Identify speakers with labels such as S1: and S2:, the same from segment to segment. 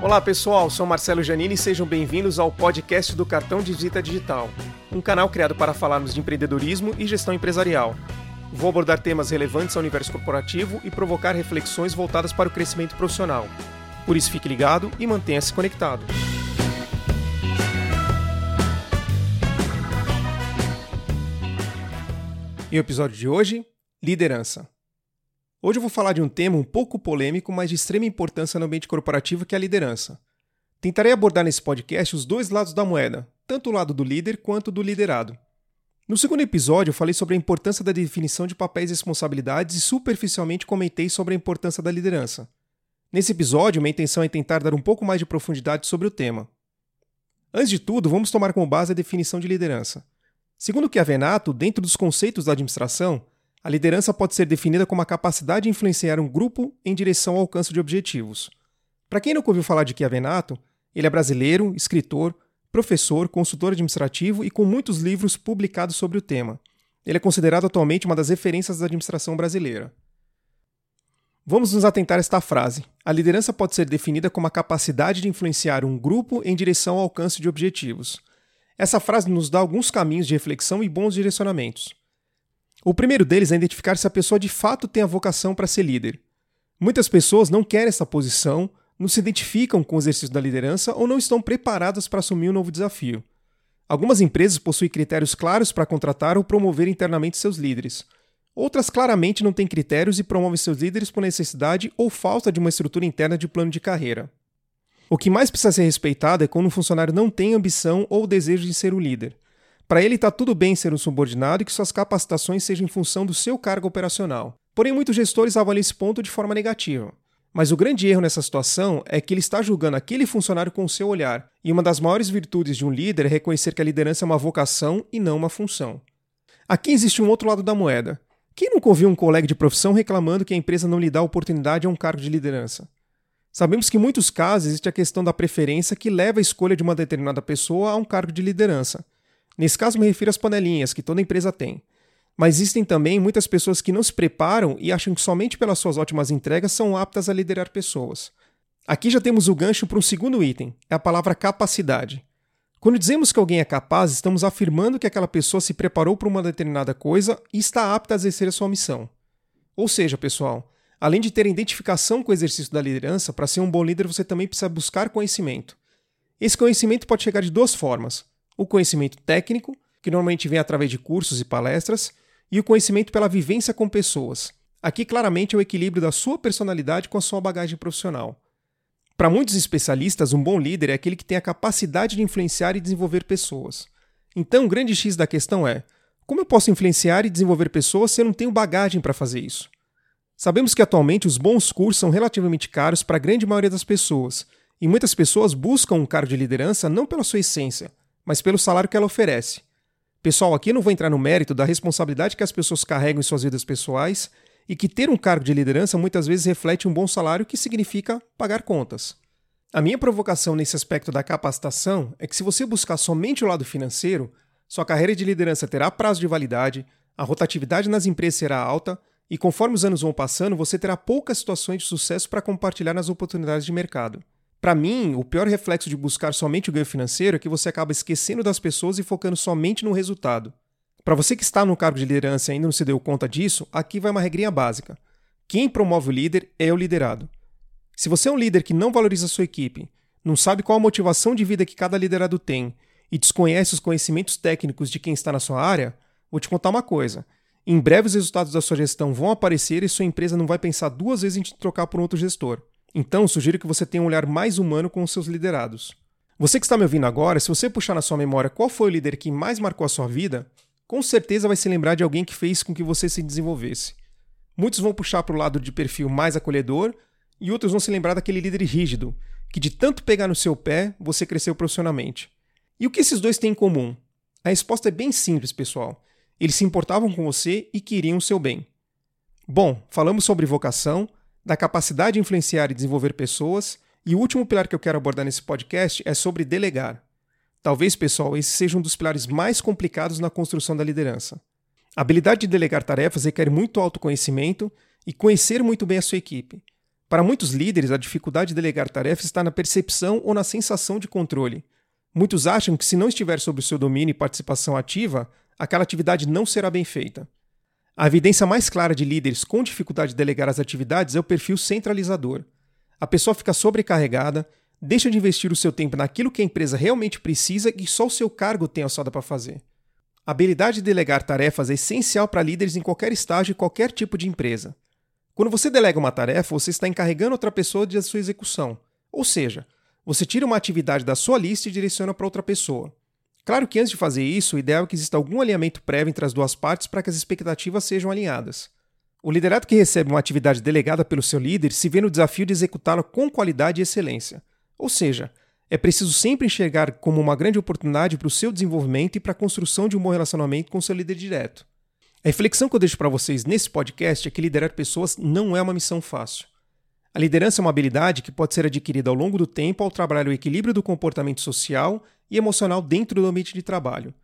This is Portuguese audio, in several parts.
S1: Olá pessoal, sou Marcelo Janini e sejam bem-vindos ao podcast do Cartão de Visita Digital, um canal criado para falarmos de empreendedorismo e gestão empresarial. Vou abordar temas relevantes ao universo corporativo e provocar reflexões voltadas para o crescimento profissional. Por isso, fique ligado e mantenha-se conectado. E o episódio de hoje? Liderança. Hoje eu vou falar de um tema um pouco polêmico, mas de extrema importância no ambiente corporativo, que é a liderança. Tentarei abordar nesse podcast os dois lados da moeda, tanto o lado do líder quanto do liderado. No segundo episódio, eu falei sobre a importância da definição de papéis e responsabilidades e superficialmente comentei sobre a importância da liderança. Nesse episódio, minha intenção é tentar dar um pouco mais de profundidade sobre o tema. Antes de tudo, vamos tomar como base a definição de liderança. Segundo Chiavenato, dentro dos conceitos da administração, a liderança pode ser definida como a capacidade de influenciar um grupo em direção ao alcance de objetivos. Para quem nunca ouviu falar de Chiavenato, ele é brasileiro, escritor, professor, consultor administrativo e com muitos livros publicados sobre o tema. Ele é considerado atualmente uma das referências da administração brasileira. Vamos nos atentar a esta frase. A liderança pode ser definida como a capacidade de influenciar um grupo em direção ao alcance de objetivos. Essa frase nos dá alguns caminhos de reflexão e bons direcionamentos. O primeiro deles é identificar se a pessoa de fato tem a vocação para ser líder. Muitas pessoas não querem essa posição, não se identificam com o exercício da liderança ou não estão preparadas para assumir um novo desafio. Algumas empresas possuem critérios claros para contratar ou promover internamente seus líderes. Outras claramente não têm critérios e promovem seus líderes por necessidade ou falta de uma estrutura interna de plano de carreira. O que mais precisa ser respeitado é quando um funcionário não tem ambição ou desejo de ser o líder. Para ele está tudo bem ser um subordinado e que suas capacitações sejam em função do seu cargo operacional. Porém, muitos gestores avaliam esse ponto de forma negativa. Mas o grande erro nessa situação é que ele está julgando aquele funcionário com o seu olhar, e uma das maiores virtudes de um líder é reconhecer que a liderança é uma vocação e não uma função. Aqui existe um outro lado da moeda. Quem nunca ouviu um colega de profissão reclamando que a empresa não lhe dá oportunidade a um cargo de liderança? Sabemos que em muitos casos existe a questão da preferência que leva a escolha de uma determinada pessoa a um cargo de liderança. Nesse caso, me refiro às panelinhas que toda empresa tem. Mas existem também muitas pessoas que não se preparam e acham que somente pelas suas ótimas entregas são aptas a liderar pessoas. Aqui já temos o gancho para um segundo item, é a palavra capacidade. Quando dizemos que alguém é capaz, estamos afirmando que aquela pessoa se preparou para uma determinada coisa e está apta a exercer a sua missão. Ou seja, pessoal, além de ter identificação com o exercício da liderança, para ser um bom líder você também precisa buscar conhecimento. Esse conhecimento pode chegar de duas formas: o conhecimento técnico, que normalmente vem através de cursos e palestras, e o conhecimento pela vivência com pessoas. Aqui claramente é o equilíbrio da sua personalidade com a sua bagagem profissional. Para muitos especialistas, um bom líder é aquele que tem a capacidade de influenciar e desenvolver pessoas. Então, o grande X da questão é: como eu posso influenciar e desenvolver pessoas se eu não tenho bagagem para fazer isso? Sabemos que atualmente os bons cursos são relativamente caros para a grande maioria das pessoas, e muitas pessoas buscam um cargo de liderança não pela sua essência, mas pelo salário que ela oferece. Pessoal, aqui não vou entrar no mérito da responsabilidade que as pessoas carregam em suas vidas pessoais e que ter um cargo de liderança muitas vezes reflete um bom salário que significa pagar contas. A minha provocação nesse aspecto da capacitação é que se você buscar somente o lado financeiro, sua carreira de liderança terá prazo de validade, a rotatividade nas empresas será alta e conforme os anos vão passando, você terá poucas situações de sucesso para compartilhar nas oportunidades de mercado. Para mim, o pior reflexo de buscar somente o ganho financeiro é que você acaba esquecendo das pessoas e focando somente no resultado. Para você que está no cargo de liderança e ainda não se deu conta disso, aqui vai uma regrinha básica. Quem promove o líder é o liderado. Se você é um líder que não valoriza a sua equipe, não sabe qual a motivação de vida que cada liderado tem e desconhece os conhecimentos técnicos de quem está na sua área, vou te contar uma coisa. Em breve os resultados da sua gestão vão aparecer e sua empresa não vai pensar duas vezes em te trocar por outro gestor. Então, sugiro que você tenha um olhar mais humano com os seus liderados. Você que está me ouvindo agora, se você puxar na sua memória qual foi o líder que mais marcou a sua vida, com certeza vai se lembrar de alguém que fez com que você se desenvolvesse. Muitos vão puxar para o lado de perfil mais acolhedor e outros vão se lembrar daquele líder rígido, que de tanto pegar no seu pé, você cresceu profissionalmente. E o que esses dois têm em comum? A resposta é bem simples, pessoal. Eles se importavam com você e queriam o seu bem. Bom, falamos sobre vocação, da capacidade de influenciar e desenvolver pessoas, e o último pilar que eu quero abordar nesse podcast é sobre delegar. Talvez, pessoal, esse seja um dos pilares mais complicados na construção da liderança. A habilidade de delegar tarefas requer muito autoconhecimento e conhecer muito bem a sua equipe. Para muitos líderes, a dificuldade de delegar tarefas está na percepção ou na sensação de controle. Muitos acham que, se não estiver sob o seu domínio e participação ativa, aquela atividade não será bem feita. A evidência mais clara de líderes com dificuldade de delegar as atividades é o perfil centralizador. A pessoa fica sobrecarregada, deixa de investir o seu tempo naquilo que a empresa realmente precisa e só o seu cargo tem alçada para fazer. A habilidade de delegar tarefas é essencial para líderes em qualquer estágio e qualquer tipo de empresa. Quando você delega uma tarefa, você está encarregando outra pessoa de sua execução. Ou seja, você tira uma atividade da sua lista e direciona para outra pessoa. Claro que antes de fazer isso, o ideal é que exista algum alinhamento prévio entre as duas partes para que as expectativas sejam alinhadas. O liderado que recebe uma atividade delegada pelo seu líder se vê no desafio de executá-la com qualidade e excelência. Ou seja, é preciso sempre enxergar como uma grande oportunidade para o seu desenvolvimento e para a construção de um bom relacionamento com seu líder direto. A reflexão que eu deixo para vocês nesse podcast é que liderar pessoas não é uma missão fácil. A liderança é uma habilidade que pode ser adquirida ao longo do tempo ao trabalhar o equilíbrio do comportamento social e emocional dentro do ambiente de trabalho.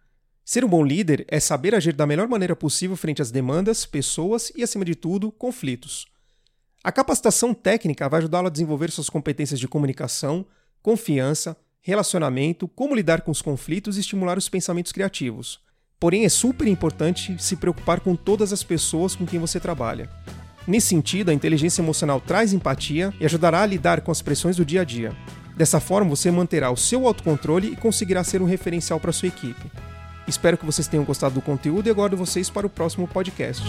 S1: Ser um bom líder é saber agir da melhor maneira possível frente às demandas, pessoas e, acima de tudo, conflitos. A capacitação técnica vai ajudá-lo a desenvolver suas competências de comunicação, confiança, relacionamento, como lidar com os conflitos e estimular os pensamentos criativos. Porém, é super importante se preocupar com todas as pessoas com quem você trabalha. Nesse sentido, a inteligência emocional traz empatia e ajudará a lidar com as pressões do dia a dia. Dessa forma, você manterá o seu autocontrole e conseguirá ser um referencial para sua equipe. Espero que vocês tenham gostado do conteúdo e aguardo vocês para o próximo podcast.